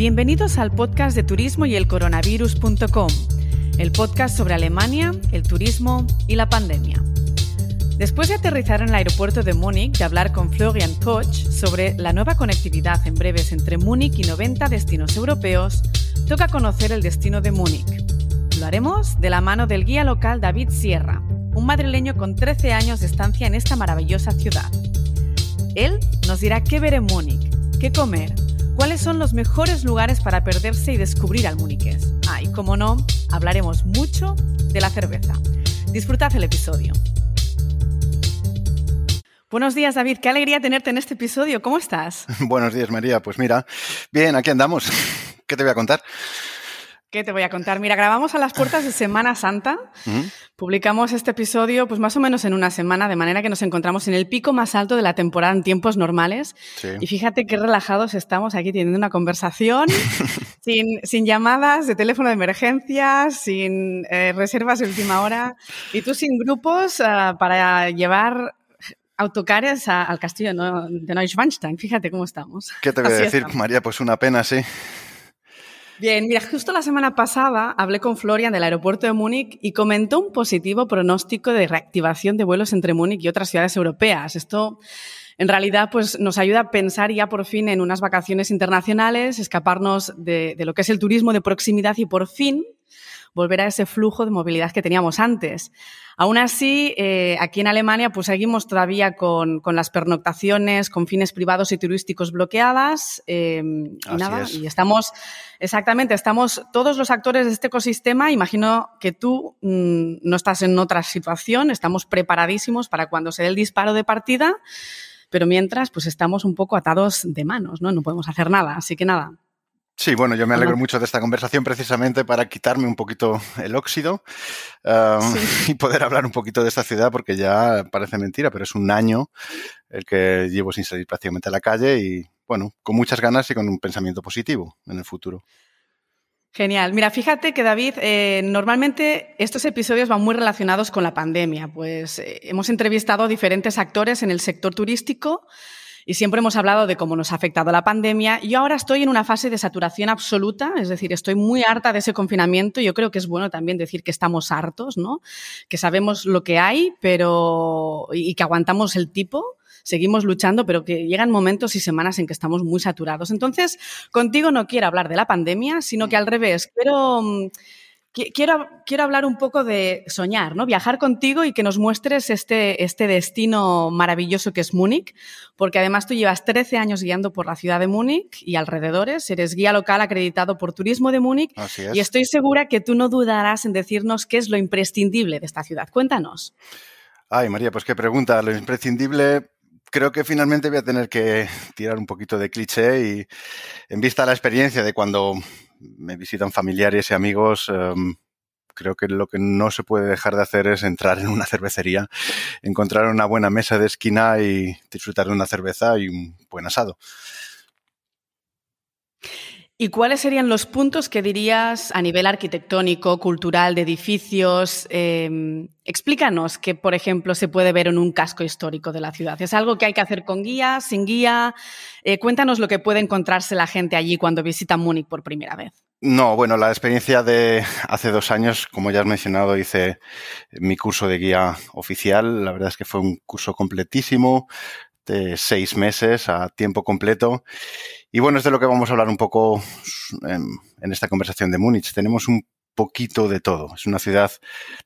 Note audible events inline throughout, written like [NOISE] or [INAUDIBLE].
Bienvenidos al podcast de turismo y el coronavirus.com, el podcast sobre Alemania, el turismo y la pandemia. Después de aterrizar en el aeropuerto de Múnich y hablar con Florian Koch sobre la nueva conectividad en breves entre Múnich y 90 destinos europeos, toca conocer el destino de Múnich. Lo haremos de la mano del guía local David Sierra, un madrileño con 13 años de estancia en esta maravillosa ciudad. Él nos dirá qué ver en Múnich, qué comer, cuáles son los mejores lugares para perderse y descubrir al muniqués. Ah, y como no, hablaremos mucho de la cerveza. Disfrutad el episodio. Buenos días, David. Qué alegría tenerte en este episodio. ¿Cómo estás? [LAUGHS] Buenos días, María. Pues mira, bien, aquí andamos. [LAUGHS] ¿Qué te voy a contar? ¿Qué te voy a contar? Mira, grabamos a las puertas de Semana Santa. Publicamos este episodio pues más o menos en una semana, de manera que nos encontramos en el pico más alto de la temporada en tiempos normales. Y fíjate qué relajados estamos aquí teniendo una conversación, [LAUGHS] sin, llamadas de teléfono de emergencia, sin eh, reservas de última hora, y tú sin grupos ah, para llevar autocares al castillo de Neuschwanstein. Fíjate cómo estamos. ¿Qué te voy a decir, María? Pues una pena, sí. Bien, mira, justo la semana pasada hablé con Florian del aeropuerto de Múnich y comentó un positivo pronóstico de reactivación de vuelos entre Múnich y otras ciudades europeas. Esto en realidad pues, nos ayuda a pensar ya por fin en unas vacaciones internacionales, escaparnos de, de lo que es el turismo de proximidad y por fin volver a ese flujo de movilidad que teníamos antes. Aún así, eh, aquí en Alemania pues seguimos todavía con, las pernoctaciones, con fines privados y turísticos bloqueadas. Eh, y nada, y estamos, exactamente, estamos todos los actores de este ecosistema. Imagino que tú mm, no estás en otra situación, estamos preparadísimos para cuando se dé el disparo de partida, pero mientras pues estamos un poco atados de manos, ¿no? No podemos hacer nada. Así que nada, Sí, bueno, yo me alegro mucho de esta conversación precisamente para quitarme un poquito el óxido um, [LAUGHS] y poder hablar un poquito de esta ciudad porque ya parece mentira, pero es un año el que llevo sin salir prácticamente a la calle y bueno, con muchas ganas y con un pensamiento positivo en el futuro. Genial. Mira, fíjate que David, eh, normalmente estos episodios van muy relacionados con la pandemia, pues eh, hemos entrevistado a diferentes actores en el sector turístico y siempre hemos hablado de cómo nos ha afectado la pandemia. Yo ahora estoy en una fase de saturación absoluta, es decir, estoy muy harta de ese confinamiento. Yo creo que es bueno también decir que estamos hartos, ¿no? Que sabemos lo que hay, pero y que aguantamos el tipo seguimos luchando, pero que llegan momentos y semanas en que estamos muy saturados. Entonces, contigo no quiero hablar de la pandemia, sino que al revés, quiero mm, Quiero, quiero, hablar un poco de soñar, ¿no? Viajar contigo y que nos muestres este, este destino maravilloso que es Múnich, porque además tú llevas 13 años guiando por la ciudad de Múnich y alrededores, eres guía local acreditado por Turismo de Múnich y estoy segura que tú no dudarás en decirnos qué es lo imprescindible de esta ciudad. Cuéntanos. Ay, María, pues qué pregunta. Lo imprescindible creo que finalmente voy a tener que tirar un poquito de cliché y en vista de la experiencia de cuando me visitan familiares y amigos, em, creo que lo que no se puede dejar de hacer es entrar en una cervecería, encontrar una buena mesa de esquina y disfrutar de una cerveza y un buen asado. ¿Y cuáles serían los puntos que dirías a nivel arquitectónico, cultural, de edificios? Em, explícanos qué, por ejemplo, se puede ver en un casco histórico de la ciudad. ¿Es algo que hay que hacer con guía, sin guía? Eh, cuéntanos lo que puede encontrarse la gente allí cuando visita Múnich por primera vez. No, bueno, la experiencia de hace dos años, como ya has mencionado, hice mi curso de guía oficial. La verdad es que fue un curso completísimo seis meses a tiempo completo y bueno, es de lo que vamos a hablar un poco en, esta conversación de Múnich. Tenemos un poquito de todo. Es una ciudad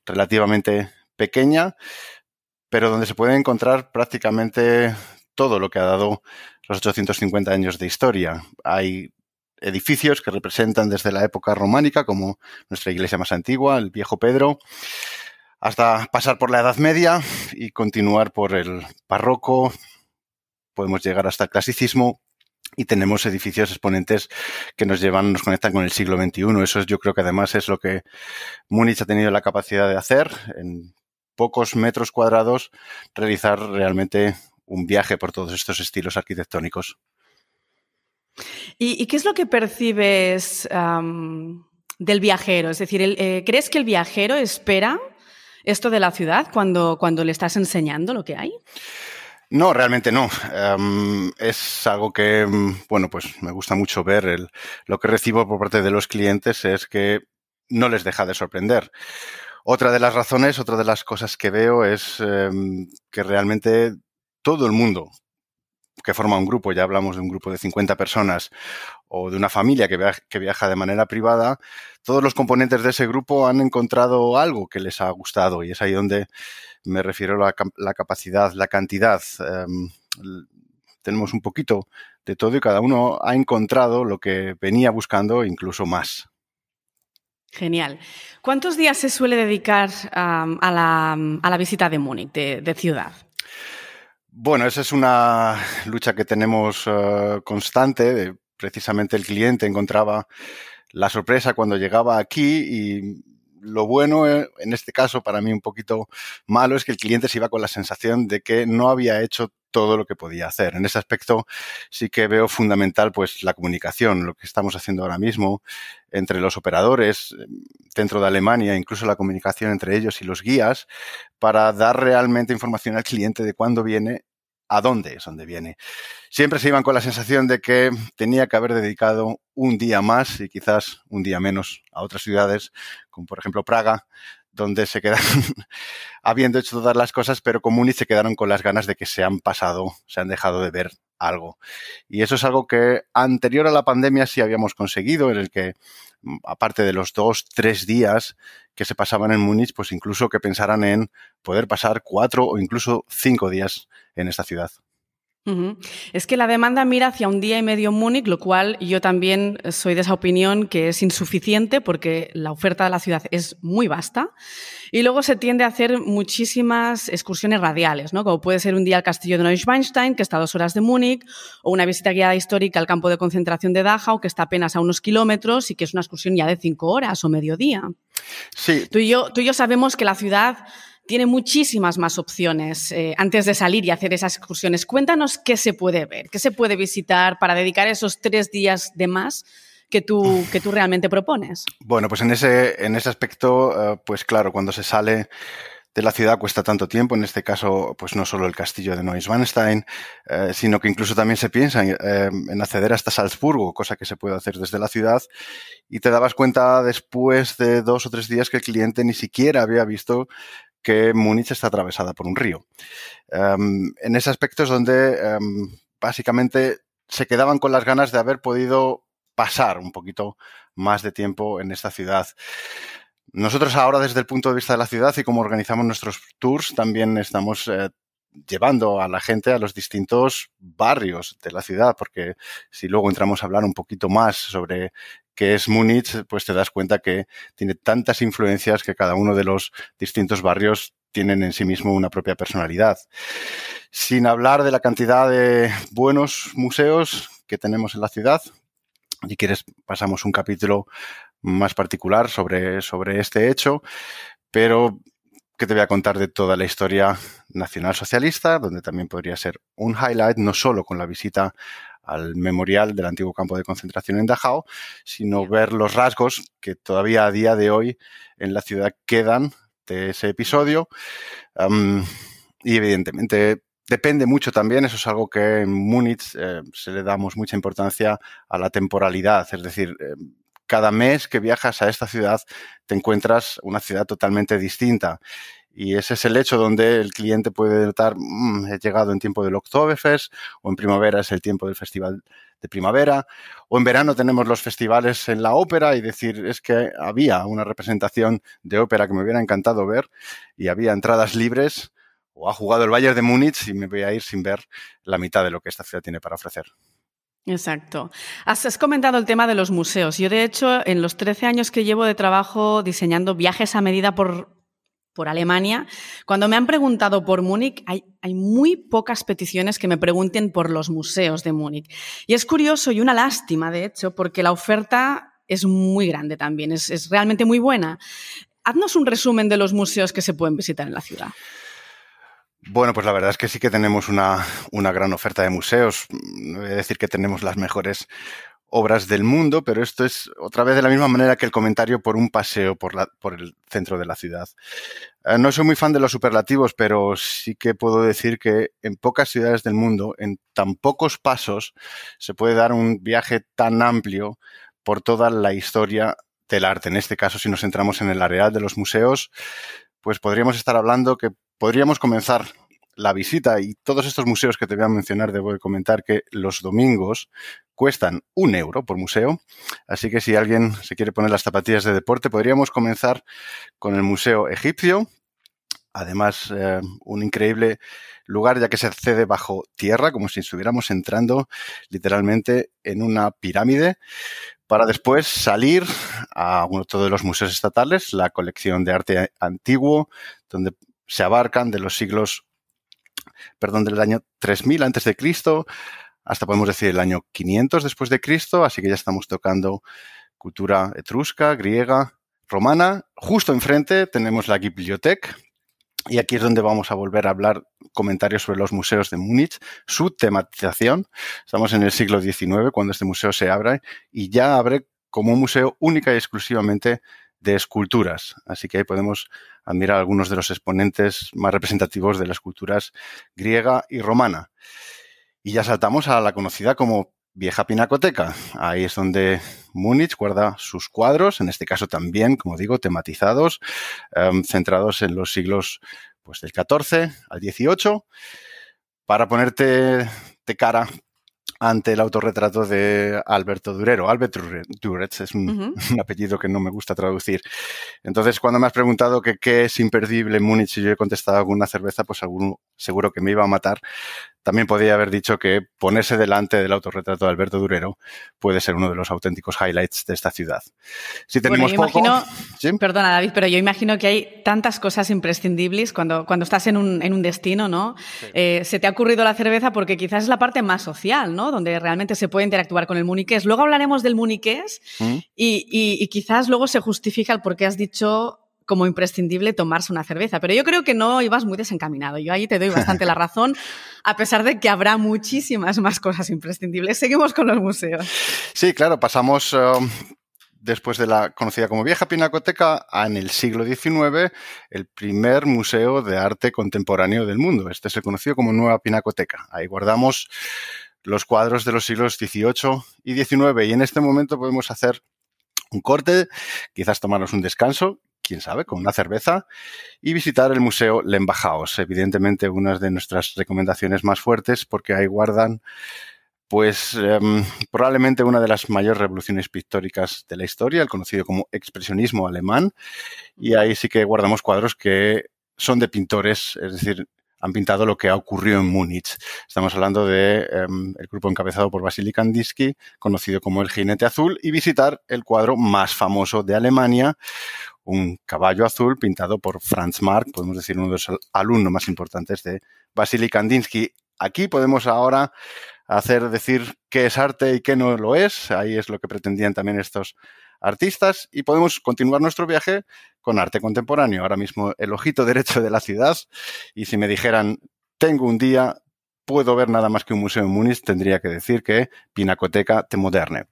relativamente pequeña, pero donde se puede encontrar prácticamente todo lo que ha dado los 850 años de historia. Hay edificios que representan desde la época románica, como nuestra iglesia más antigua, el Viejo Pedro, hasta pasar por la Edad Media y continuar por el barroco. Podemos llegar hasta el clasicismo y tenemos edificios exponentes que nos llevan, nos conectan con el siglo XXI. Eso yo creo que además es lo que Múnich ha tenido la capacidad de hacer, en pocos metros cuadrados, realizar realmente un viaje por todos estos estilos arquitectónicos. ¿Y, qué es lo que percibes del viajero? Es decir, eh, ¿crees que el viajero espera esto de la ciudad cuando, cuando le estás enseñando lo que hay? No, realmente no. Em, es algo que, mm, bueno, pues me gusta mucho ver. lo que recibo por parte de los clientes es que no les deja de sorprender. Otra de las razones, otra de las cosas que veo es em, que realmente todo el mundo que forma un grupo, ya hablamos de un grupo de 50 personas o de una familia que viaja, que viaja de manera privada, todos los componentes de ese grupo han encontrado algo que les ha gustado y es ahí donde me refiero a la, capacidad, la cantidad. Em, tenemos un poquito de todo y cada uno ha encontrado lo que venía buscando, incluso más. Genial. ¿Cuántos días se suele dedicar a, la, visita de Múnich, de ciudad? Bueno, esa es una lucha que tenemos eh, constante. Precisamente el cliente encontraba la sorpresa cuando llegaba aquí y lo bueno, eh, en este caso, para mí un poquito malo, es que el cliente se iba con la sensación de que no había hecho todo lo que podía hacer. En ese aspecto sí que veo fundamental pues la comunicación, lo que estamos haciendo ahora mismo entre los operadores eh, dentro de Alemania, incluso la comunicación entre ellos y los guías, para dar realmente información al cliente de cuándo viene a dónde es donde viene. Siempre se iban con la sensación de que tenía que haber dedicado un día más y quizás un día menos a otras ciudades, como por ejemplo Praga, donde se quedaron [LAUGHS] habiendo hecho todas las cosas, pero como Múnich se quedaron con las ganas de que se han pasado, se han dejado de ver algo. Y eso es algo que anterior a la pandemia sí habíamos conseguido, en el que, aparte de los dos, tres días que se pasaban en Múnich, pues incluso que pensaran en poder pasar cuatro o incluso cinco días en esta ciudad. Es que la demanda mira hacia un día y medio en Múnich, lo cual yo también soy de esa opinión que es insuficiente porque la oferta de la ciudad es muy vasta y luego se tiende a hacer muchísimas excursiones radiales, ¿no? como puede ser un día al castillo de Neuschwanstein, que está a dos horas de Múnich, o una visita guiada histórica al campo de concentración de Dachau, que está apenas a unos kilómetros y que es una excursión ya de cinco horas o mediodía. Sí. Tú y yo, tú y yo sabemos que la ciudad tiene muchísimas más opciones eh, antes de salir y hacer esas excursiones. Cuéntanos qué se puede ver, qué se puede visitar para dedicar esos tres días de más que tú, que tú realmente propones. Bueno, pues en ese, en ese aspecto, eh, pues claro, cuando se sale de la ciudad cuesta tanto tiempo, en este caso, pues no solo el castillo de Neuschwanstein, eh, sino que incluso también se piensa en, acceder hasta Salzburgo, cosa que se puede hacer desde la ciudad, y te dabas cuenta después de dos o tres días que el cliente ni siquiera había visto que Múnich está atravesada por un río. Em, en ese aspecto es donde em, básicamente se quedaban con las ganas de haber podido pasar un poquito más de tiempo en esta ciudad. Nosotros ahora desde el punto de vista de la ciudad y cómo organizamos nuestros tours también estamos eh, llevando a la gente a los distintos barrios de la ciudad, porque si luego entramos a hablar un poquito más sobre qué es Múnich, pues te das cuenta que tiene tantas influencias que cada uno de los distintos barrios tienen en sí mismo una propia personalidad. Sin hablar de la cantidad de buenos museos que tenemos en la ciudad, si quieres pasamos un capítulo más particular sobre, sobre este hecho, pero que te voy a contar de toda la historia nacional socialista, donde también podría ser un highlight, no solo con la visita al memorial del antiguo campo de concentración en Dachau, sino ver los rasgos que todavía a día de hoy en la ciudad quedan de ese episodio. y evidentemente depende mucho también, eso es algo que en Múnich eh, se le damos mucha importancia a la temporalidad, es decir, eh, cada mes que viajas a esta ciudad te encuentras una ciudad totalmente distinta. Y ese es el hecho donde el cliente puede notar, mm, he llegado en tiempo del Oktoberfest, o en primavera es el tiempo del festival de primavera, o en verano tenemos los festivales en la ópera y decir, es que había una representación de ópera que me hubiera encantado ver y había entradas libres, o ha jugado el Bayern de Múnich y me voy a ir sin ver la mitad de lo que esta ciudad tiene para ofrecer. Exacto. Has, comentado el tema de los museos. Yo, de hecho, en los 13 años que llevo de trabajo diseñando viajes a medida por, por Alemania, cuando me han preguntado por Múnich, hay, muy pocas peticiones que me pregunten por los museos de Múnich. Y es curioso y una lástima, de hecho, porque la oferta es muy grande también, es, es realmente muy buena. Haznos un resumen de los museos que se pueden visitar en la ciudad. Bueno, pues la verdad es que sí que tenemos una, una gran oferta de museos. No voy a decir que tenemos las mejores obras del mundo, pero esto es otra vez de la misma manera que el comentario por un paseo por, la, por el centro de la ciudad. Eh, no soy muy fan de los superlativos, pero sí que puedo decir que en pocas ciudades del mundo, en tan pocos pasos, se puede dar un viaje tan amplio por toda la historia del arte. En este caso, si nos centramos en el areal de los museos, pues podríamos estar hablando que podríamos comenzar la visita y todos estos museos que te voy a mencionar, debo de comentar que los domingos cuestan un euro por museo. Así que si alguien se quiere poner las zapatillas de deporte, podríamos comenzar con el Museo Egipcio. Además, eh, un increíble lugar ya que se accede bajo tierra, como si estuviéramos entrando literalmente en una pirámide, para después salir a uno de los museos estatales, la colección de arte antiguo, donde se abarcan de los siglos perdón, del año 3000 antes de Cristo hasta podemos decir el año 500 después de Cristo, así que ya estamos tocando cultura etrusca, griega, romana. Justo enfrente tenemos la biblioteca y aquí es donde vamos a volver a hablar comentarios sobre los museos de Múnich, su tematización. Estamos en el siglo XIX cuando este museo se abre y ya abre como un museo única y exclusivamente de esculturas. Así que ahí podemos admirar algunos de los exponentes más representativos de las culturas griega y romana. Y ya saltamos a la conocida como Vieja Pinacoteca. Ahí es donde Múnich guarda sus cuadros, en este caso también, como digo, tematizados, em, centrados en los siglos pues, del 14 al 18, para ponerte de cara ante el autorretrato de Alberto Durero. Albert Duretz es [LAUGHS] un, apellido que no me gusta traducir. Entonces, cuando me has preguntado que qué es imperdible en Múnich y yo he contestado alguna cerveza, pues seguro que me iba a matar. También podría haber dicho que ponerse delante del autorretrato de Alberto Durero puede ser uno de los auténticos highlights de esta ciudad. Si tenemos poco, Perdona, David, pero yo imagino que hay tantas cosas imprescindibles cuando, cuando estás en un, en un destino, ¿no? Eh, se te ha ocurrido la cerveza porque quizás es la parte más social, ¿no? Donde realmente se puede interactuar con el muniqués. Luego hablaremos del muniqués ¿Mm? y, y quizás luego se justifica el por qué has dicho como imprescindible tomarse una cerveza. Pero yo creo que no ibas muy desencaminado. Yo ahí te doy bastante la [LAUGHS] razón, a pesar de que habrá muchísimas más cosas imprescindibles. Seguimos con los museos. Sí, claro, pasamos um, después de la conocida como Vieja Pinacoteca a, en el siglo XIX, el primer museo de arte contemporáneo del mundo. Este es el conocido como Nueva Pinacoteca. Ahí guardamos los cuadros de los siglos XVIII y XIX y en este momento podemos hacer un corte, quizás tomarnos un descanso quién sabe, con una cerveza y visitar el Museo Lembajaos. Evidentemente, una de nuestras recomendaciones más fuertes porque ahí guardan pues em, probablemente una de las mayores revoluciones pictóricas de la historia, el conocido como expresionismo alemán, y ahí sí que guardamos cuadros que son de pintores, es decir, han pintado lo que ha ocurrido en Múnich. Estamos hablando de em, el grupo encabezado por Vasily Kandinsky, conocido como el Jinete Azul, y visitar el cuadro más famoso de Alemania, un caballo azul pintado por Franz Marc, podemos decir uno de los alumnos más importantes de Vasily Kandinsky. Aquí podemos ahora hacer decir qué es arte y qué no lo es. Ahí es lo que pretendían también estos artistas y podemos continuar nuestro viaje con arte contemporáneo. Ahora mismo el ojito derecho de la ciudad y si me dijeran tengo un día, puedo ver nada más que un museo en Múnich, tendría que decir que Pinacoteca de Moderne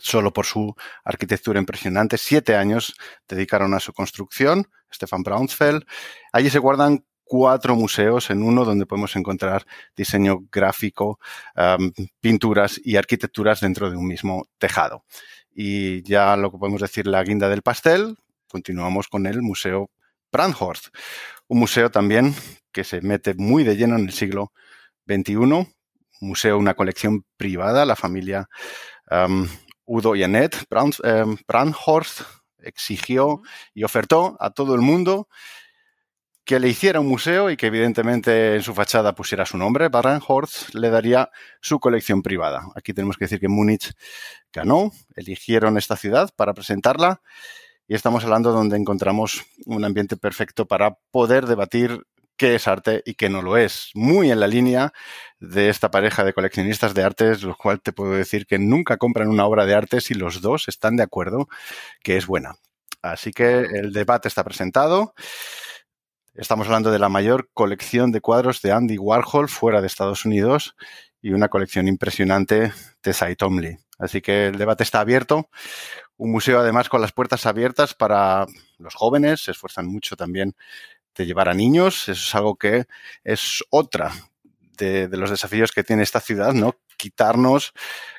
solo por su arquitectura impresionante. Siete años dedicaron a su construcción, Stefan Braunsfeld. Allí se guardan cuatro museos en uno donde podemos encontrar diseño gráfico, pinturas y arquitecturas dentro de un mismo tejado. Y ya lo que podemos decir, la guinda del pastel, continuamos con el Museo Brandhorst, un museo también que se mete muy de lleno en el siglo XXI, museo, una colección privada, la familia Udo Janet eh, Brandhorst exigió y ofertó a todo el mundo que le hiciera un museo y que evidentemente en su fachada pusiera su nombre, Brandhorst le daría su colección privada. Aquí tenemos que decir que Múnich ganó, eligieron esta ciudad para presentarla y estamos hablando donde encontramos un ambiente perfecto para poder debatir qué es arte y qué no lo es. Muy en la línea de esta pareja de coleccionistas de artes, lo cual te puedo decir que nunca compran una obra de arte si los dos están de acuerdo que es buena. Así que el debate está presentado. Estamos hablando de la mayor colección de cuadros de Andy Warhol fuera de Estados Unidos y una colección impresionante de Cy Tomley. Así que el debate está abierto. Un museo además con las puertas abiertas para los jóvenes, se esfuerzan mucho también de llevar a niños, eso es algo que es otra de, los desafíos que tiene esta ciudad, ¿no? Quitarnos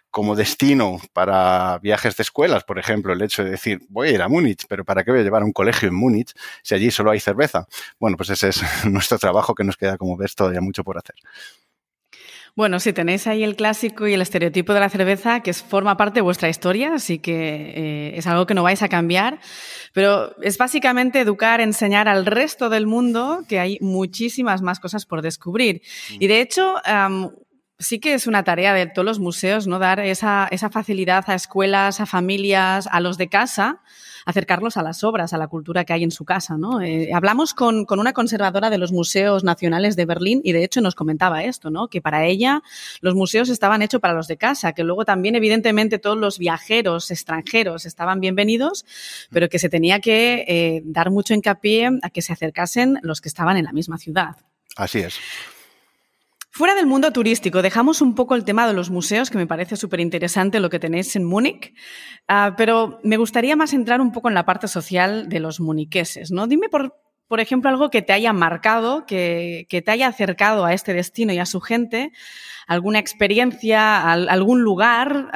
como destino para viajes de escuelas, por ejemplo, el hecho de decir, voy a ir a Múnich, pero ¿para qué voy a llevar a un colegio en Múnich si allí solo hay cerveza? Bueno, pues ese es [LAUGHS] nuestro trabajo que nos queda, como ves, todavía mucho por hacer. Bueno, si tenéis ahí el clásico y el estereotipo de la cerveza, que forma parte de vuestra historia, así que eh, es algo que no vais a cambiar, pero es básicamente educar, enseñar al resto del mundo que hay muchísimas más cosas por descubrir. Mm. Y de hecho, um, sí que es una tarea de todos los museos, ¿no? Dar esa, esa facilidad a escuelas, a familias, a los de casa, acercarlos a las obras, a la cultura que hay en su casa, ¿no? Eh, hablamos con, con, una conservadora de los museos nacionales de Berlín y de hecho nos comentaba esto, ¿no? Que para ella los museos estaban hechos para los de casa, que luego también evidentemente todos los viajeros extranjeros estaban bienvenidos, pero que se tenía que eh, dar mucho hincapié a que se acercasen los que estaban en la misma ciudad. Así es. Fuera del mundo turístico, dejamos un poco el tema de los museos, que me parece súper interesante lo que tenéis en Múnich, uh, pero me gustaría más entrar un poco en la parte social de los muniqueses. ¿no? Dime, por, por ejemplo, algo que te haya marcado, que, que, te haya acercado a este destino y a su gente, alguna experiencia, al, algún lugar,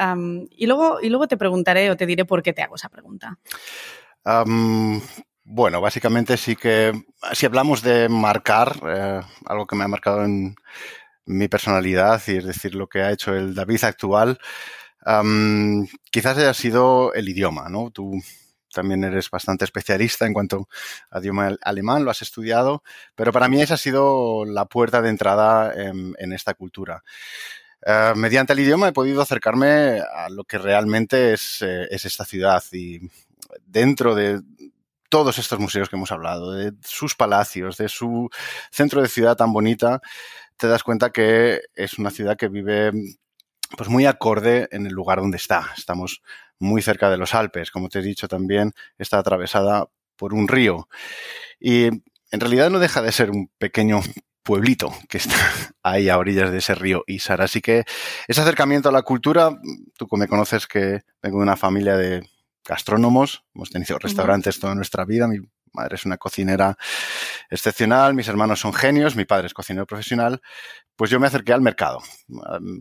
y, luego, y luego te preguntaré o te diré por qué te hago esa pregunta. Bueno, básicamente sí que, si hablamos de marcar, eh, algo que me ha marcado en mi personalidad y es decir, lo que ha hecho el David actual, um, quizás haya sido el idioma, ¿no? Tú también eres bastante especialista en cuanto a idioma alemán, lo has estudiado, pero para mí esa ha sido la puerta de entrada en, en esta cultura. Uh, mediante el idioma he podido acercarme a lo que realmente es, eh, es esta ciudad y dentro de todos estos museos que hemos hablado, de sus palacios, de su centro de ciudad tan bonita, te das cuenta que es una ciudad que vive pues muy acorde en el lugar donde está. Estamos muy cerca de los Alpes, como te he dicho también, está atravesada por un río. Y en realidad no deja de ser un pequeño pueblito que está [LAUGHS] ahí a orillas de ese río Isar. Así que ese acercamiento a la cultura, tú me conoces que vengo de una familia de gastrónomos, hemos tenido restaurantes toda nuestra vida, mi madre es una cocinera excepcional, mis hermanos son genios, mi padre es cocinero profesional, pues yo me acerqué al mercado.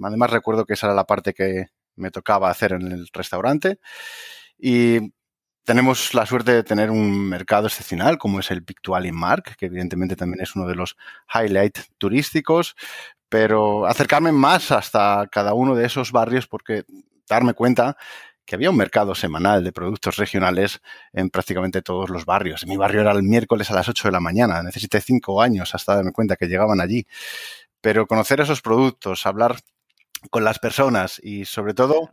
Además recuerdo que esa era la parte que me tocaba hacer en el restaurante y tenemos la suerte de tener un mercado excepcional como es el Pictual Mark, que evidentemente también es uno de los highlights turísticos, pero acercarme más hasta cada uno de esos barrios porque darme cuenta que había un mercado semanal de productos regionales en prácticamente todos los barrios. Mi barrio era el miércoles a las 8 de la mañana. Necesité cinco años hasta darme cuenta que llegaban allí. Pero conocer esos productos, hablar con las personas y sobre todo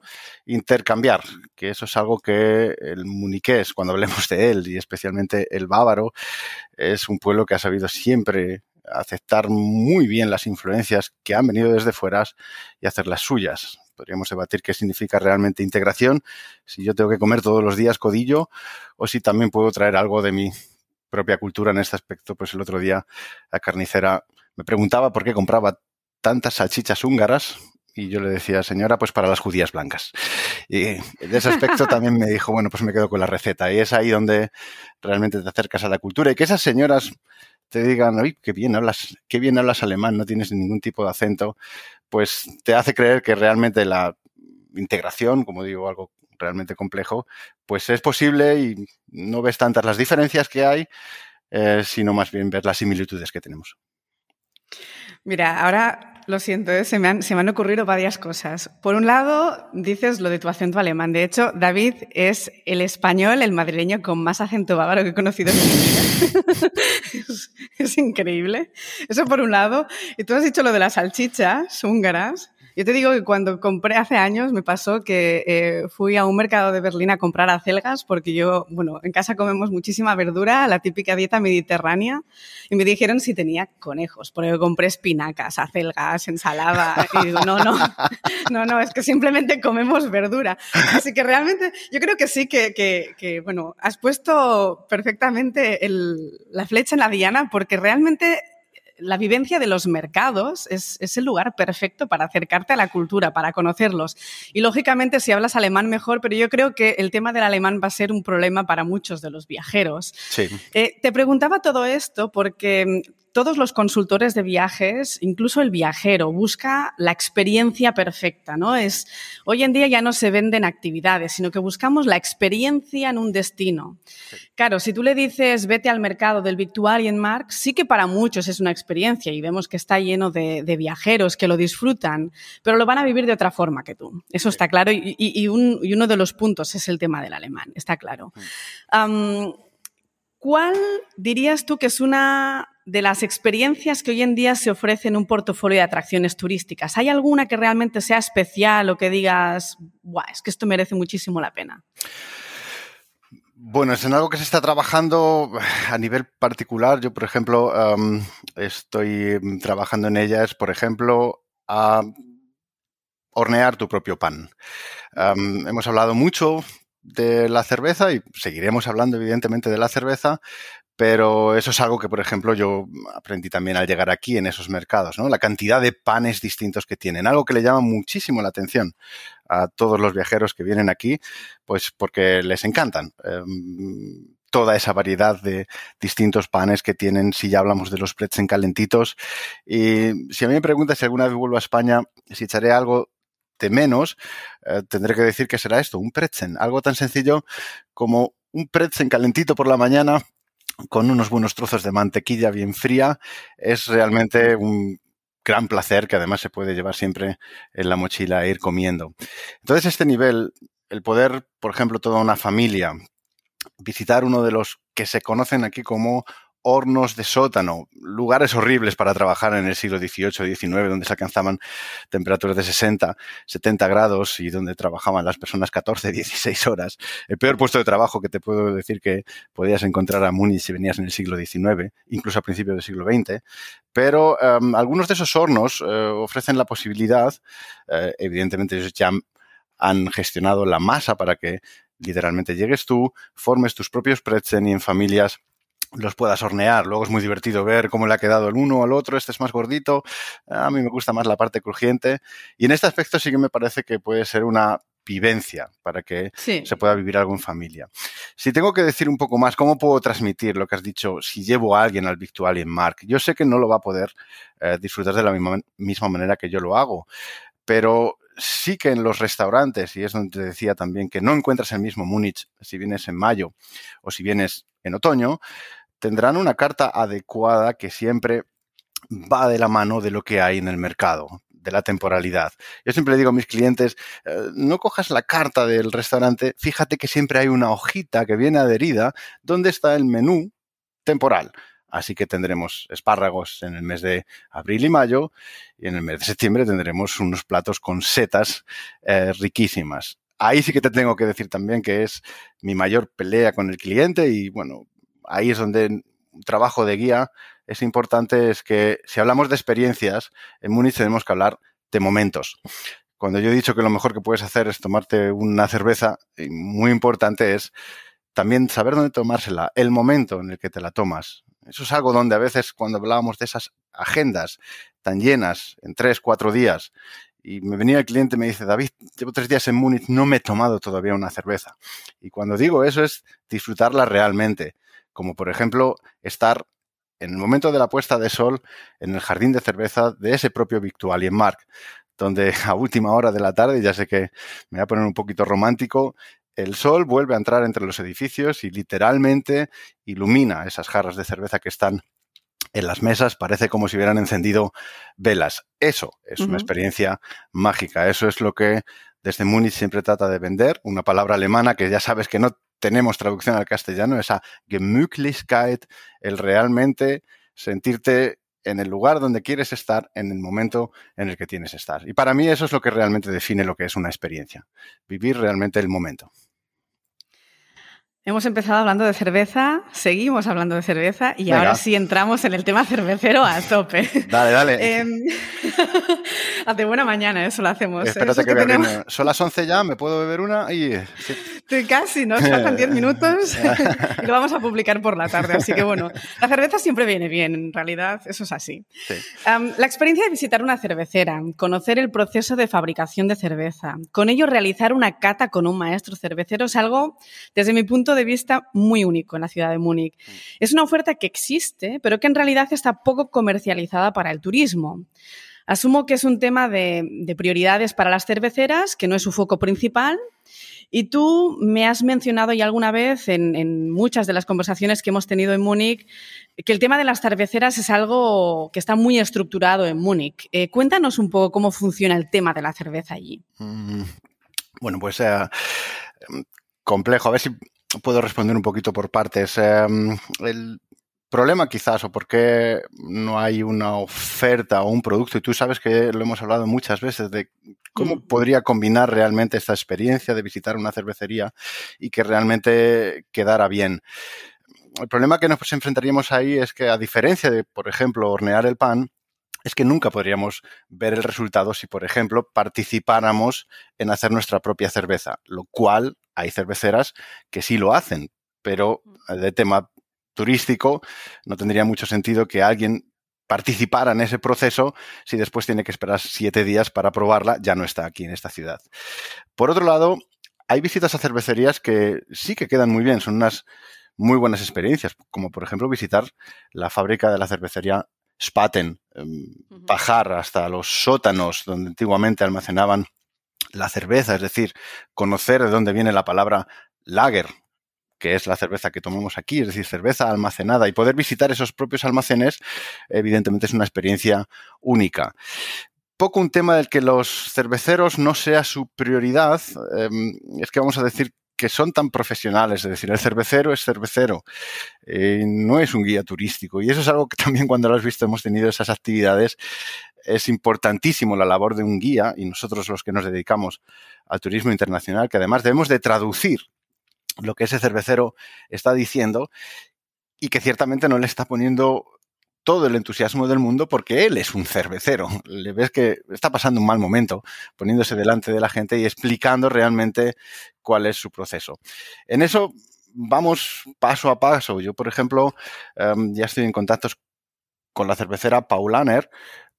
intercambiar, que eso es algo que el muniqués, cuando hablemos de él y especialmente el bávaro, es un pueblo que ha sabido siempre aceptar muy bien las influencias que han venido desde fuera y hacer las suyas podríamos debatir qué significa realmente integración, si yo tengo que comer todos los días codillo o si también puedo traer algo de mi propia cultura en este aspecto. Pues el otro día la carnicera me preguntaba por qué compraba tantas salchichas húngaras y yo le decía, señora, pues para las judías blancas. Y de ese aspecto [LAUGHS] también me dijo, bueno, pues me quedo con la receta. Y es ahí donde realmente te acercas a la cultura y que esas señoras te digan, uy, qué bien hablas, qué bien hablas alemán, no tienes ningún tipo de acento, pues te hace creer que realmente la integración, como digo, algo realmente complejo, pues es posible y no ves tantas las diferencias que hay, eh, sino más bien ver las similitudes que tenemos. Mira, ahora lo siento, ¿eh? se, me han, se, me han, ocurrido varias cosas. Por un lado, dices lo de tu acento alemán. De hecho, David es el español, el madrileño con más acento bávaro que he conocido en mi. [LAUGHS] es, increíble. Eso por un lado. Y tú has dicho lo de las salchichas húngaras. Yo te digo que cuando compré hace años me pasó que eh, fui a un mercado de Berlín a comprar acelgas porque yo, bueno, en casa comemos muchísima verdura, la típica dieta mediterránea, y me dijeron si tenía conejos, porque compré espinacas, acelgas, ensalada, y digo, no, no, [LAUGHS] no, no, es que simplemente comemos verdura. Así que realmente yo creo que sí que, que, que bueno, has puesto perfectamente el, la flecha en la diana porque realmente la vivencia de los mercados es, el lugar perfecto para acercarte a la cultura, para conocerlos. Y lógicamente, si hablas alemán, mejor, pero yo creo que el tema del alemán va a ser un problema para muchos de los viajeros. Sí. Eh, te preguntaba todo esto porque todos los consultores de viajes, incluso el viajero, busca la experiencia perfecta, ¿no? Es, hoy en día ya no se venden actividades, sino que buscamos la experiencia en un destino. Claro, si tú le dices vete al mercado del Victualian Mark, sí que para muchos es una experiencia y vemos que está lleno de, viajeros que lo disfrutan, pero lo van a vivir de otra forma que tú. Eso está claro y, uno de los puntos es el tema del alemán, está claro. Mm. ¿Cuál dirías tú que es una de las experiencias que hoy en día se ofrecen en un portafolio de atracciones turísticas, ¿hay alguna que realmente sea especial o que digas, es que esto merece muchísimo la pena? Bueno, es en algo que se está trabajando a nivel particular. Yo, por ejemplo, estoy trabajando en ellas, por ejemplo, a hornear tu propio pan. hemos hablado mucho de la cerveza y seguiremos hablando evidentemente de la cerveza, pero eso es algo que, por ejemplo, yo aprendí también al llegar aquí en esos mercados, ¿no? La cantidad de panes distintos que tienen, algo que le llama muchísimo la atención a todos los viajeros que vienen aquí, pues porque les encantan. Em, toda esa variedad de distintos panes que tienen, si ya hablamos de los en calentitos. Y si a mí me preguntas si alguna vez vuelvo a España, si echaré algo de menos, eh, tendré que decir que será esto, un pretzel, algo tan sencillo como un pretzel calentito por la mañana con unos buenos trozos de mantequilla bien fría, es realmente un gran placer que además se puede llevar siempre en la mochila e ir comiendo. Entonces, este nivel, el poder, por ejemplo, toda una familia, visitar uno de los que se conocen aquí como hornos de sótano, lugares horribles para trabajar en el siglo XVIII, XIX, donde se alcanzaban temperaturas de 60, 70 grados y donde trabajaban las personas 14, 16 horas. El peor puesto de trabajo que te puedo decir que podías encontrar a Múnich si venías en el siglo XIX, incluso a principios del siglo XX. Pero em, algunos de esos hornos eh, ofrecen la posibilidad, eh, evidentemente ellos ya han gestionado la masa para que literalmente llegues tú, formes tus propios pretzel y en familias los puedas hornear. Luego es muy divertido ver cómo le ha quedado el uno al otro. Este es más gordito. A mí me gusta más la parte crujiente. Y en este aspecto sí que me parece que puede ser una vivencia para que se pueda vivir algo en familia. Si tengo que decir un poco más, ¿cómo puedo transmitir lo que has dicho si llevo a alguien al en Mark? Yo sé que no lo va a poder eh, disfrutar de la misma, misma manera que yo lo hago, pero sí que en los restaurantes, y es donde te decía también que no encuentras el mismo Múnich si vienes en mayo o si vienes en otoño, tendrán una carta adecuada que siempre va de la mano de lo que hay en el mercado, de la temporalidad. Yo siempre le digo a mis clientes, eh, no cojas la carta del restaurante, fíjate que siempre hay una hojita que viene adherida donde está el menú temporal. Así que tendremos espárragos en el mes de abril y mayo y en el mes de septiembre tendremos unos platos con setas eh, riquísimas. Ahí sí que te tengo que decir también que es mi mayor pelea con el cliente y bueno, ahí es donde un trabajo de guía es importante, es que si hablamos de experiencias, en Múnich tenemos que hablar de momentos. Cuando yo he dicho que lo mejor que puedes hacer es tomarte una cerveza, muy importante es también saber dónde tomársela, el momento en el que te la tomas. Eso es algo donde a veces cuando hablábamos de esas agendas tan llenas en tres, cuatro días, y me venía el cliente y me dice, David, llevo tres días en Múnich, no me he tomado todavía una cerveza. Y cuando digo eso es disfrutarla realmente como por ejemplo estar en el momento de la puesta de sol en el jardín de cerveza de ese propio Victualien Mark, donde [LAUGHS] a última hora de la tarde, ya sé que me voy a poner un poquito romántico, el sol vuelve a entrar entre los edificios y literalmente ilumina esas jarras de cerveza que están en las mesas, parece como si hubieran encendido velas. Eso es una experiencia mágica, eso es lo que desde Múnich siempre trata de vender, una palabra alemana que ya sabes que no tenemos traducción al castellano, esa Gemütlichkeit, el realmente sentirte en el lugar donde quieres estar, en el momento en el que tienes que estar. Y para mí eso es lo que realmente define lo que es una experiencia, vivir realmente el momento. Hemos empezado hablando de cerveza, seguimos hablando de cerveza y ahora sí entramos en el tema cervecero a tope. [LAUGHS] Dale, dale. Em, [LAUGHS] hace buena mañana, eso lo hacemos. Espérate que, que tenemos... Son las 11 ya, ¿me puedo beber una? Y... [LAUGHS] Casi, ¿no? Faltan 10 minutos [LAUGHS] [LAUGHS] y lo vamos a publicar por la tarde. Así que bueno, la cerveza siempre viene bien, en realidad, eso es así. la experiencia de visitar una cervecera, conocer el proceso de fabricación de cerveza, con ello realizar una cata con un maestro cervecero es algo, desde mi punto de vista, muy único en la ciudad de Múnich. Mm. Es una oferta que existe, pero que en realidad está poco comercializada para el turismo. Asumo que es un tema de, de prioridades para las cerveceras, que no es su foco principal, y tú me has mencionado ya alguna vez en, muchas de las conversaciones que hemos tenido en Múnich que el tema de las cerveceras es algo que está muy estructurado en Múnich. Eh, cuéntanos un poco cómo funciona el tema de la cerveza allí. Mm, bueno, pues eh, complejo. A ver si puedo responder un poquito por partes. Eh, el, problema quizás o por qué no hay una oferta o un producto y tú sabes que lo hemos hablado muchas veces de cómo mm. podría combinar realmente esta experiencia de visitar una cervecería y que realmente quedara bien. El problema que nos enfrentaríamos ahí es que a diferencia de, por ejemplo, hornear el pan, es que nunca podríamos ver el resultado si, por ejemplo, participáramos en hacer nuestra propia cerveza, lo cual hay cerveceras que sí lo hacen, pero mm. de tema turístico, no tendría mucho sentido que alguien participara en ese proceso si después tiene que esperar siete días para probarla, ya no está aquí en esta ciudad. Por otro lado, hay visitas a cervecerías que sí que quedan muy bien, son unas muy buenas experiencias, como por ejemplo visitar la fábrica de la cervecería Spaten, em, bajar hasta los sótanos donde antiguamente almacenaban la cerveza, es decir, conocer de dónde viene la palabra lager, que es la cerveza que tomamos aquí, es decir, cerveza almacenada y poder visitar esos propios almacenes, evidentemente es una experiencia única. Poco un tema del que los cerveceros no sea su prioridad, em, es que vamos a decir que son tan profesionales, es decir, el cervecero es cervecero, eh, no es un guía turístico. Y eso es algo que [LAUGHS] también cuando lo has visto hemos tenido esas actividades. Es importantísimo la labor de un guía y nosotros los que nos dedicamos al turismo internacional, que además debemos de traducir lo que ese cervecero está diciendo y que ciertamente no le está poniendo todo el entusiasmo del mundo porque él es un cervecero. [LAUGHS] Le ves que está pasando un mal momento poniéndose delante de la gente y explicando realmente cuál es su proceso. En eso vamos paso a paso. Yo, por ejemplo, em, ya estoy en contacto con la cervecera Paulaner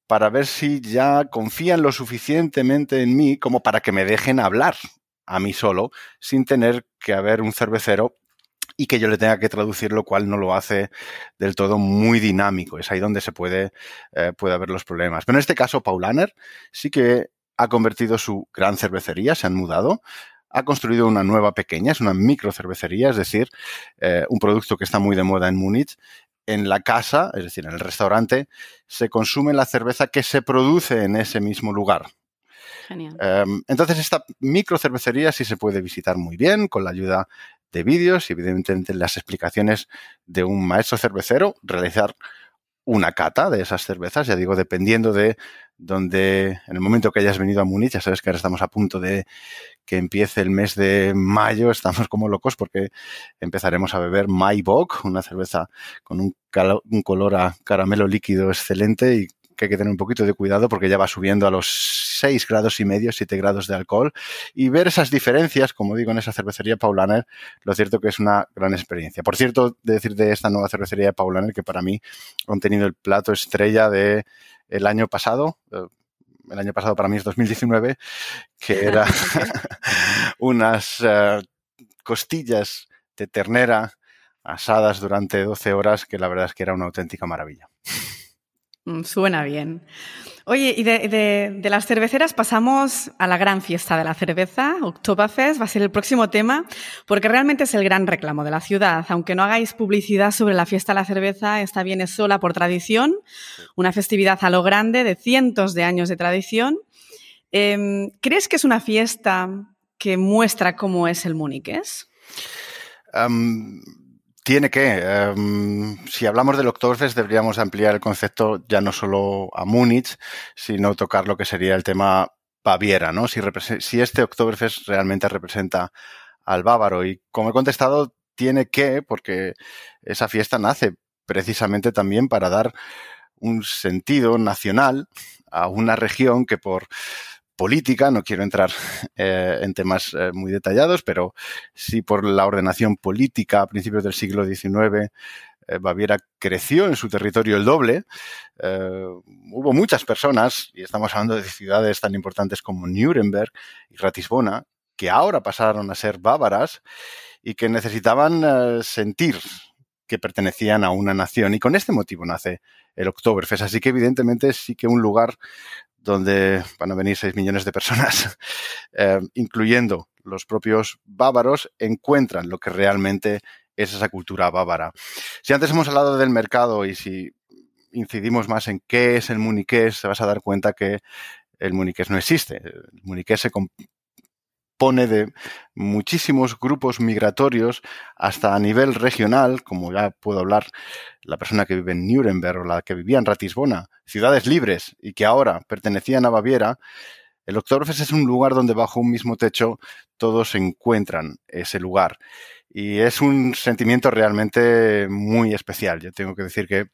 para ver si ya confían lo suficientemente en mí como para que me dejen hablar a mí solo, sin tener que haber un cervecero y que yo le tenga que traducir, lo cual no lo hace del todo muy dinámico. Es ahí donde se puede, eh, puede haber los problemas. Pero en este caso, Paulaner sí que ha convertido su gran cervecería, se han mudado, ha construido una nueva pequeña, es una micro cervecería, es decir, eh, un producto que está muy de moda en Múnich. En la casa, es decir, en el restaurante, se consume la cerveza que se produce en ese mismo lugar. Em, entonces, esta micro cervecería sí se puede visitar muy bien con la ayuda de vídeos y evidentemente las explicaciones de un maestro cervecero, realizar una cata de esas cervezas, ya digo, dependiendo de donde, en el momento que hayas venido a Múnich, ya sabes que ahora estamos a punto de que empiece el mes de mayo, [LAUGHS] estamos como locos porque empezaremos a beber Maibock, una cerveza con un, un color a caramelo líquido excelente y que hay que tener un poquito de cuidado porque ya va subiendo a los 6 grados y medio, 7 grados de alcohol. Y ver esas diferencias, como digo, en esa cervecería Paulaner, lo cierto que es una gran experiencia. Por cierto, de decir de esta nueva cervecería Paulaner que para mí han tenido el plato estrella de el año pasado, eh, el año pasado para mí es 2019, que [LAUGHS] era [LAUGHS] unas eh, costillas de ternera asadas durante 12 horas, que la verdad es que era una auténtica maravilla. Mm, suena bien. Oye, y de, las cerveceras pasamos a la gran fiesta de la cerveza, Oktoberfest, va a ser el próximo tema, porque realmente es el gran reclamo de la ciudad. Aunque no hagáis publicidad sobre la fiesta de la cerveza, esta viene sola por tradición, una festividad a lo grande de cientos de años de tradición. Em, ¿Crees que es una fiesta que muestra cómo es el Múniques? Tiene que. Em, si hablamos del Oktoberfest, deberíamos ampliar el concepto ya no solo a Múnich, sino tocar lo que sería el tema Baviera, ¿no? Si, si este Oktoberfest realmente representa al bávaro. Y como he contestado, tiene que, porque esa fiesta nace precisamente también para dar un sentido nacional a una región que por política, no quiero entrar [LAUGHS] eh, en temas eh, muy detallados, pero sí por la ordenación política a principios del siglo XIX, Baviera creció en su territorio el doble. hubo muchas personas, y estamos hablando de ciudades tan importantes como Nuremberg y Ratisbona, que ahora pasaron a ser bávaras y que necesitaban sentir que pertenecían a una nación. Y con este motivo nace el Oktoberfest. Así que evidentemente sí que un lugar donde van a venir 6 millones de personas, [LAUGHS] eh, incluyendo los propios bávaros, encuentran lo que realmente es esa cultura bávara. Si antes hemos hablado del mercado y si incidimos más en qué es el muniqués, te vas a dar cuenta que el muniqués no existe. El muniqués se, pone de muchísimos grupos migratorios hasta a nivel regional, como ya puedo hablar la persona que vive en Nuremberg o la que vivía en Ratisbona, ciudades libres y que ahora pertenecían a Baviera, el Oktoberfest es un lugar donde bajo un mismo techo todos encuentran ese lugar. Y es un sentimiento realmente muy especial. Yo tengo que decir que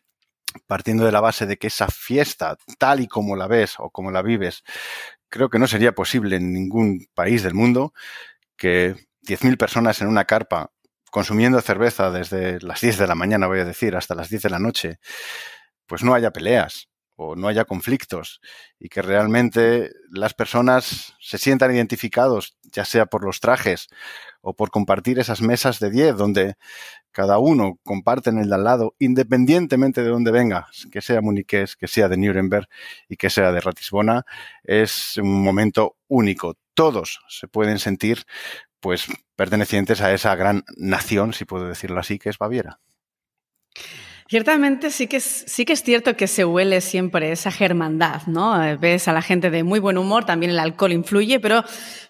partiendo de la base de que esa fiesta, tal y como la ves o como la vives, creo que no sería posible en ningún país del mundo que 10.000 personas en una carpa consumiendo cerveza desde las 10 de la mañana, voy a decir, hasta las 10 de la noche, pues no haya peleas o no haya conflictos y que realmente las personas se sientan identificados, ya sea por los trajes o por compartir esas mesas de 10 donde cada uno comparte en el de al lado, independientemente de dónde venga, que sea muniqués, que sea de Nuremberg y que sea de Ratisbona, es un momento único. Todos se pueden sentir pues pertenecientes a esa gran nación, si puedo decirlo así, que es Baviera. Ciertamente sí que, es, sí que es cierto que se huele siempre esa germandad, ¿no? Ves a la gente de muy buen humor, también el alcohol influye, pero,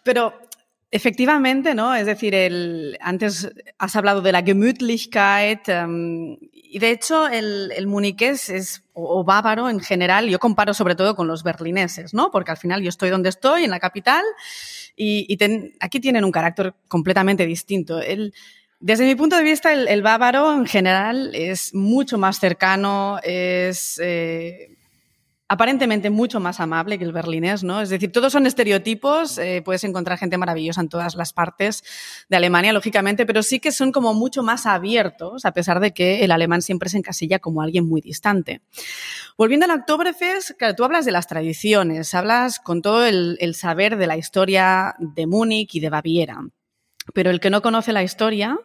pero Efectivamente, ¿no? Es decir, el, antes has hablado de la Gemütlichkeit um, y de hecho el, el muniqués es, o, bávaro en general, yo comparo sobre todo con los berlineses, ¿no? Porque al final yo estoy donde estoy, en la capital, y, y ten, aquí tienen un carácter completamente distinto. El, desde mi punto de vista, el, el, bávaro en general es mucho más cercano, es... Eh, aparentemente mucho más amable que el berlinés, ¿no? Es decir, todos son estereotipos, eh, puedes encontrar gente maravillosa en todas las partes de Alemania, lógicamente, pero sí que son como mucho más abiertos, a pesar de que el alemán siempre se encasilla como alguien muy distante. Volviendo al Oktoberfest, claro, tú hablas de las tradiciones, hablas con todo el, el saber de la historia de Múnich y de Baviera, pero el que no conoce la historia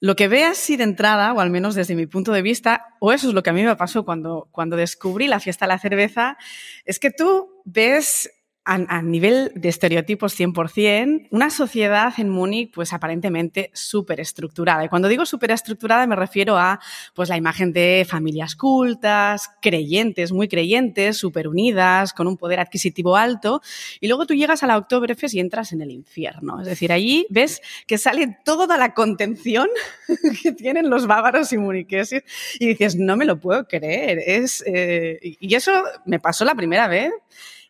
lo que ve así de entrada, o al menos desde mi punto de vista, o eso es lo que a mí me pasó cuando, cuando descubrí la fiesta de la cerveza, es que tú ves a, nivel de estereotipos 100%, una sociedad en Múnich pues aparentemente súper estructurada. Y cuando digo súper estructurada me refiero a pues la imagen de familias cultas, creyentes, muy creyentes, súper unidas, con un poder adquisitivo alto. Y luego tú llegas a la Oktoberfest y entras en el infierno. Es decir, allí ves que sale toda la contención [LAUGHS] que tienen los bávaros y muniqueses y dices, no me lo puedo creer. Es, eh, y eso me pasó la primera vez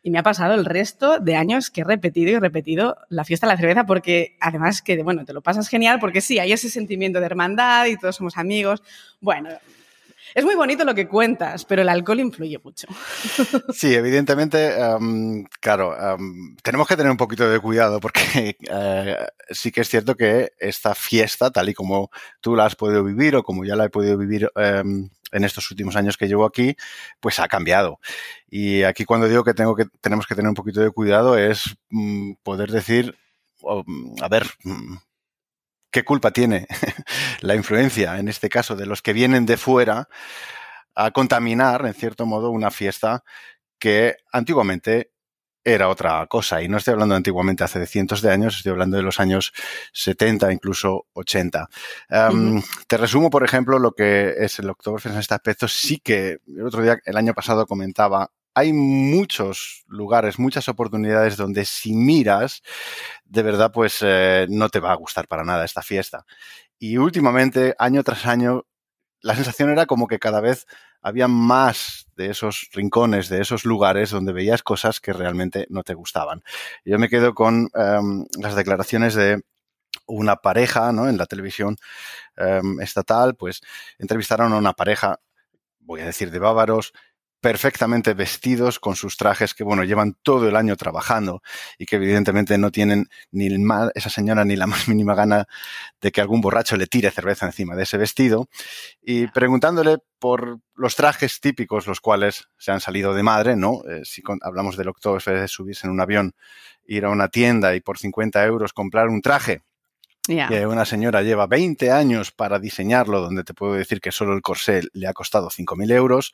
y me ha pasado el resto de años que he repetido y repetido la fiesta de la cerveza porque además que, bueno, te lo pasas genial porque sí, hay ese sentimiento de hermandad y todos somos amigos. Bueno, es muy bonito lo que cuentas, pero el alcohol influye mucho. [LAUGHS] Sí, evidentemente, claro, tenemos que tener un poquito de cuidado porque eh, sí que es cierto que esta fiesta, tal y como tú la has podido vivir o como ya la he podido vivir em, en estos últimos años que llevo aquí, pues ha cambiado. Y aquí cuando digo que, tengo que tenemos que tener un poquito de cuidado es mm, poder decir, a ver, mm, ¿qué culpa tiene [LAUGHS] la influencia, en este caso, de los que vienen de fuera a contaminar, en cierto modo, una fiesta que antiguamente era otra cosa. Y no estoy hablando antiguamente, hace cientos de años, estoy hablando de los años 70, incluso 80. Em, te resumo, por ejemplo, lo que es el Oktoberfest en este aspecto. Sí que el otro día, el año pasado, comentaba hay muchos lugares, muchas oportunidades donde si miras, de verdad, pues eh, no te va a gustar para nada esta fiesta. Y últimamente, año tras año, la sensación era como que cada vez había más de esos rincones, de esos lugares donde veías cosas que realmente no te gustaban. Yo me quedo con em, las declaraciones de una pareja, ¿no? En la televisión em, estatal, pues entrevistaron a una pareja, voy a decir de bávaros, perfectamente vestidos con sus trajes que, bueno, llevan todo el año trabajando y que evidentemente no tienen ni el esa señora ni la más mínima gana de que algún borracho le tire cerveza encima de ese vestido. Y preguntándole por los trajes típicos, los cuales se han salido de madre, ¿no? Eh, si hablamos del Oktoberfest de subirse en un avión, ir a una tienda y por 50 euros comprar un traje que una señora lleva 20 años para diseñarlo, donde te puedo decir que solo el corsé le ha costado 5.000 euros.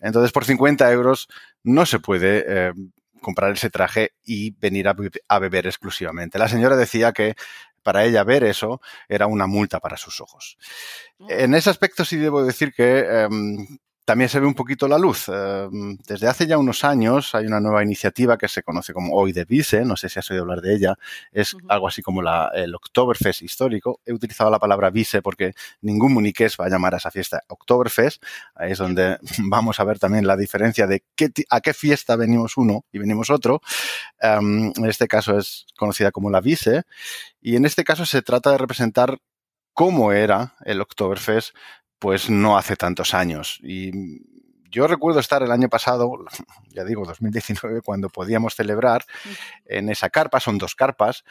Entonces, por 50 euros no se puede eh, comprar ese traje y venir a, beber exclusivamente. La señora decía que para ella ver eso era una multa para sus ojos. Mm. En ese aspecto sí debo decir que em, también se ve un poquito la luz. Em, desde hace ya unos años hay una nueva iniciativa que se conoce como Hoy de Vice, no sé si has oído hablar de ella, es algo así como la, el Oktoberfest histórico. He utilizado la palabra Vice porque ningún muniqués va a llamar a esa fiesta Oktoberfest. Ahí es donde [LAUGHS] vamos a ver también la diferencia de qué, a qué fiesta venimos uno y venimos otro. Em, en este caso es conocida como la Vice y en este caso se trata de representar cómo era el Oktoberfest pues no hace tantos años. Y yo recuerdo estar el año pasado, [LAUGHS] ya digo, 2019, cuando podíamos celebrar en esa carpa, son dos carpas,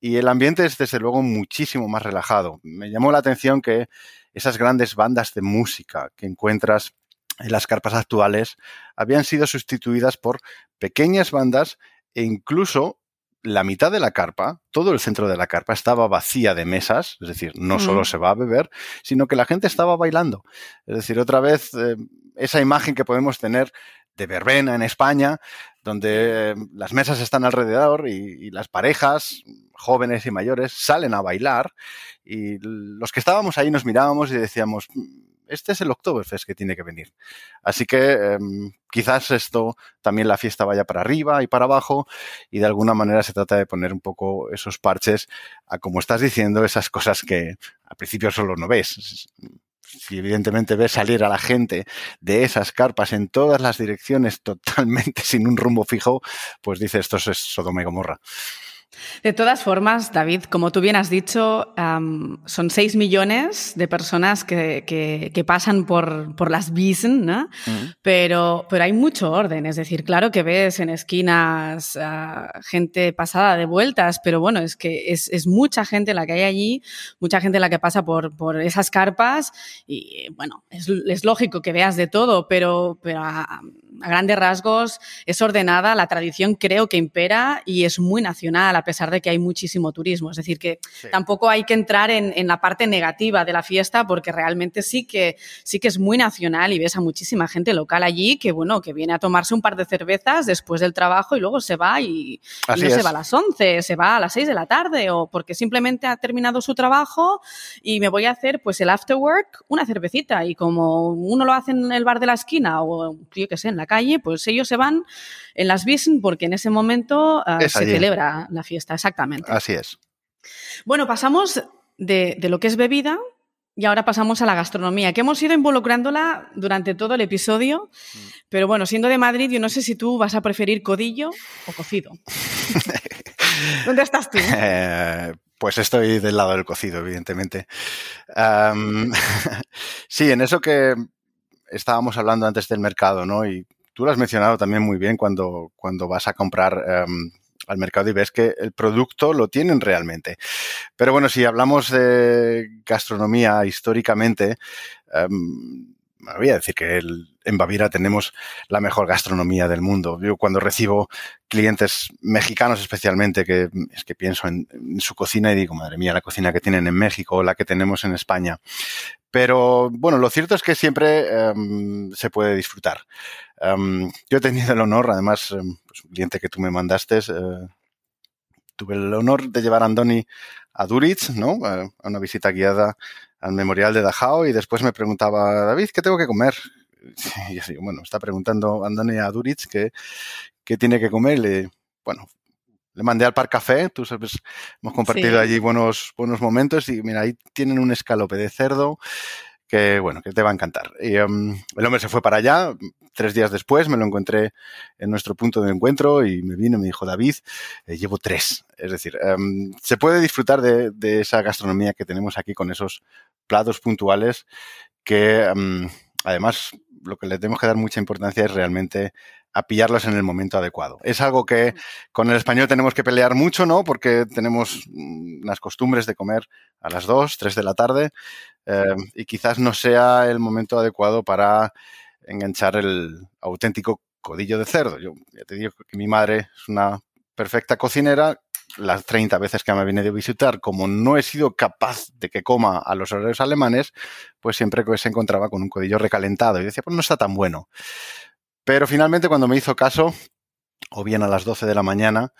y el ambiente es desde luego muchísimo más relajado. Me llamó la atención que esas grandes bandas de música que encuentras en las carpas actuales habían sido sustituidas por pequeñas bandas e incluso la mitad de la carpa, todo el centro de la carpa estaba vacía de mesas, es decir, no solo mm. se va a beber, sino que la gente estaba bailando. Es decir, otra vez, eh, esa imagen que podemos tener de verbena en España, donde eh, las mesas están alrededor y, las parejas, jóvenes y mayores, salen a bailar y los que estábamos ahí nos mirábamos y decíamos, este es el Oktoberfest que tiene que venir. Así que em, quizás esto también la fiesta vaya para arriba y para abajo y de alguna manera se trata de poner un poco esos parches a, como estás diciendo, esas cosas que al principio solo no ves. Si evidentemente ves salir a la gente de esas carpas en todas las direcciones totalmente [LAUGHS] sin un rumbo fijo, pues dices, esto es Sodoma y Gomorra. De todas formas, David, como tú bien has dicho, son 6 millones de personas que, pasan por, las Wiesen, ¿no? pero, pero hay mucho orden. Es decir, claro que ves en esquinas gente pasada de vueltas, pero bueno, es que es, mucha gente la que hay allí, mucha gente la que pasa por, por esas carpas y bueno, es, lógico que veas de todo, pero, pero a, grandes rasgos es ordenada, la tradición creo que impera y es muy nacional pesar de que hay muchísimo turismo. Es decir, que tampoco hay que entrar en, la parte negativa de la fiesta porque realmente sí que, sí que es muy nacional y ves a muchísima gente local allí que, bueno, que viene a tomarse un par de cervezas después del trabajo y luego se va y, no se va a las 11, se va a las 6 de la tarde o porque simplemente ha terminado su trabajo y me voy a hacer pues el after work una cervecita. Y como uno lo hace en el bar de la esquina o yo qué sé, en la calle, pues ellos se van en las Wiesn porque en ese momento ah, se celebra la fiesta, exactamente. Así es. Bueno, pasamos de, lo que es bebida y ahora pasamos a la gastronomía, que hemos ido involucrándola durante todo el episodio, mm. pero bueno, siendo de Madrid, yo no sé si tú vas a preferir codillo o cocido. [LAUGHS] ¿Dónde estás tú? Eh, pues estoy del lado del cocido, evidentemente. [LAUGHS] sí, en eso que estábamos hablando antes del mercado, ¿no? Y tú lo has mencionado también muy bien cuando, cuando vas a comprar em, al mercado y ves que el producto lo tienen realmente. Pero bueno, si hablamos de gastronomía históricamente, um, voy a decir que en Baviera tenemos la mejor gastronomía del mundo. Yo cuando recibo clientes mexicanos especialmente, que es que pienso en, su cocina y digo, madre mía, la cocina que tienen en México o la que tenemos en España. Pero bueno, lo cierto es que siempre em, se puede disfrutar. Em, yo he tenido el honor, además, em, pues, un cliente que tú me mandaste, eh, tuve el honor de llevar a Andoni a Duritz, ¿no? A una visita guiada al memorial de Dachau y después me preguntaba, David, ¿qué tengo que comer? [LAUGHS] Y digo, bueno, está preguntando Andoni a Duritz qué, qué tiene que comer. Le, bueno, le mandé al Par Café, tú sabes, hemos compartido allí buenos, buenos momentos y mira, ahí tienen un escalope de cerdo que, bueno, que te va a encantar. Y em, el hombre se fue para allá, tres días después me lo encontré en nuestro punto de encuentro y me vino y me dijo, David, eh, llevo tres. Es decir, em, se puede disfrutar de, de, esa gastronomía que tenemos aquí con esos platos puntuales que em, además, lo que le tenemos que dar mucha importancia es realmente a pillarlos en el momento adecuado. Es algo que con el español tenemos que pelear mucho, ¿no? Porque tenemos mm, las costumbres de comer a las 2, 3 de la tarde eh, y quizás no sea el momento adecuado para enganchar el auténtico codillo de cerdo. Yo ya te digo que mi madre es una perfecta cocinera. Las 30 veces que me viene de visitar, como no he sido capaz de que coma a los horarios alemanes, pues siempre se encontraba con un codillo recalentado y decía, pues no está tan bueno. Pero finalmente cuando me hizo caso, o bien a las 12 de la mañana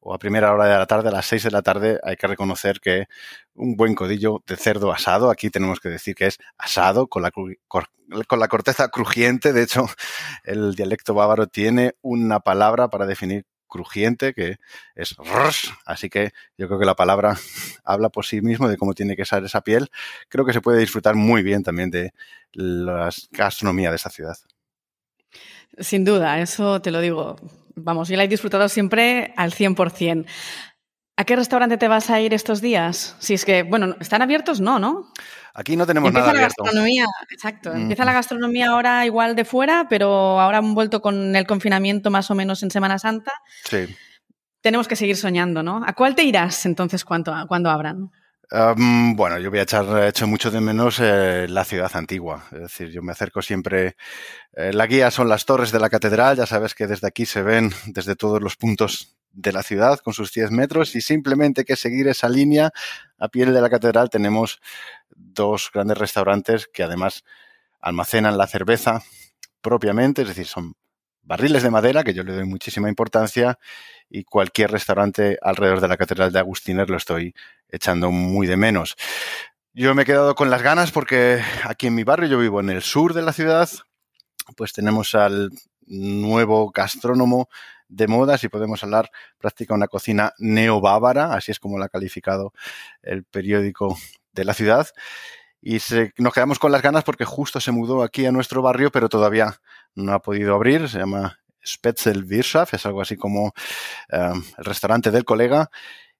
o a primera hora de la tarde, a las 6 de la tarde, hay que reconocer que un buen codillo de cerdo asado, aquí tenemos que decir que es asado con la, con la corteza crujiente, de hecho el dialecto bávaro tiene una palabra para definir crujiente, que es así que yo creo que la palabra [LAUGHS] habla por sí mismo de cómo tiene que ser esa piel. Creo que se puede disfrutar muy bien también de la gastronomía de esta ciudad. Sin duda, eso te lo digo. Vamos, yo la he disfrutado siempre al 100%. ¿A qué restaurante te vas a ir estos días? Si es que, bueno, ¿están abiertos? No, ¿no? Aquí no tenemos Empieza nada la abierto. gastronomía, exacto. Mm. Empieza la gastronomía ahora igual de fuera, pero ahora han vuelto con el confinamiento más o menos en Semana Santa. Sí. Tenemos que seguir soñando, ¿no? ¿A cuál te irás entonces cuando, cuando abran? Um, bueno, yo voy a echar hecho mucho de menos eh, la ciudad antigua. Es decir, yo me acerco siempre. eh, la guía son las torres de la catedral. Ya sabes que desde aquí se ven [LAUGHS] desde todos los puntos de la ciudad con sus 10 metros y simplemente que seguir esa línea. A pie de la catedral tenemos dos grandes restaurantes que además almacenan la cerveza propiamente, es decir, son barriles de madera, que yo le doy muchísima importancia, y cualquier restaurante alrededor de la Catedral de Agustiner lo estoy echando muy de menos. Yo me he quedado con las ganas porque aquí en mi barrio, yo vivo en el sur de la ciudad, pues tenemos al nuevo gastrónomo de moda, si podemos hablar, practica una cocina neobávara, así es como la ha calificado el periódico de la ciudad. Y se, nos quedamos con las ganas porque justo se mudó aquí a nuestro barrio, pero todavía no ha podido abrir. Se llama Spetzelwirtschaft, es algo así como um, el restaurante del colega.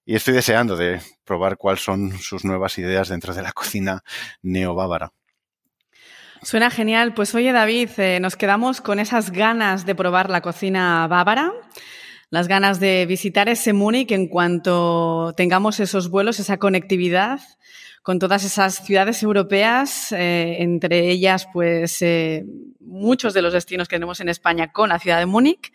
Y estoy deseando de probar cuáles son sus nuevas ideas dentro de la cocina neobávara. Suena genial. Pues oye, David, eh, nos quedamos con esas ganas de probar la cocina bávara, las ganas de visitar ese Múnich en cuanto tengamos esos vuelos, esa conectividad con todas esas ciudades europeas, eh, entre ellas, pues, eh, muchos de los destinos que tenemos en España con la ciudad de Múnich.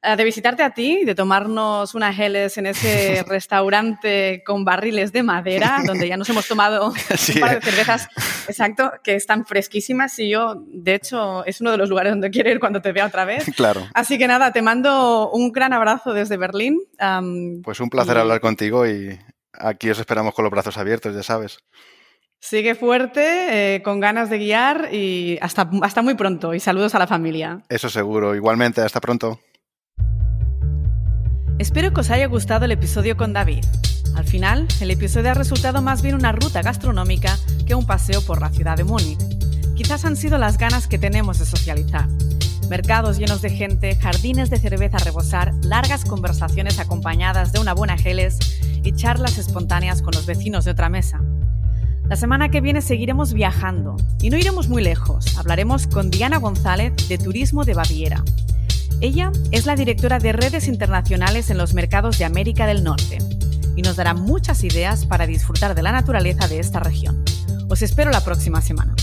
Eh, de visitarte a ti, de tomarnos unas geles en ese [LAUGHS] restaurante con barriles de madera, donde ya nos hemos tomado [LAUGHS] Sí. un par de cervezas, exacto, que están fresquísimas y yo, de hecho, es uno de los lugares donde quiero ir cuando te vea otra vez. [LAUGHS] Claro. Así que nada, te mando un gran abrazo desde Berlín. Pues un placer Y- hablar contigo y aquí os esperamos con los brazos abiertos, ya sabes. sigue fuerte, eh, con ganas de guiar y hasta, hasta muy pronto. Y saludos a la familia. Eso seguro. Igualmente, hasta pronto. Espero que os haya gustado el episodio con David. Al final, el episodio ha resultado más bien una ruta gastronómica que un paseo por la ciudad de Múnich. Quizás han sido las ganas que tenemos de socializar. Mercados llenos de gente, jardines de cerveza a rebosar, largas conversaciones acompañadas de una buena geles y charlas espontáneas con los vecinos de otra mesa. La semana que viene seguiremos viajando y no iremos muy lejos. Hablaremos con Diana González de Turismo de Baviera. Ella es la directora de redes internacionales en los mercados de América del Norte y nos dará muchas ideas para disfrutar de la naturaleza de esta región. Os espero la próxima semana.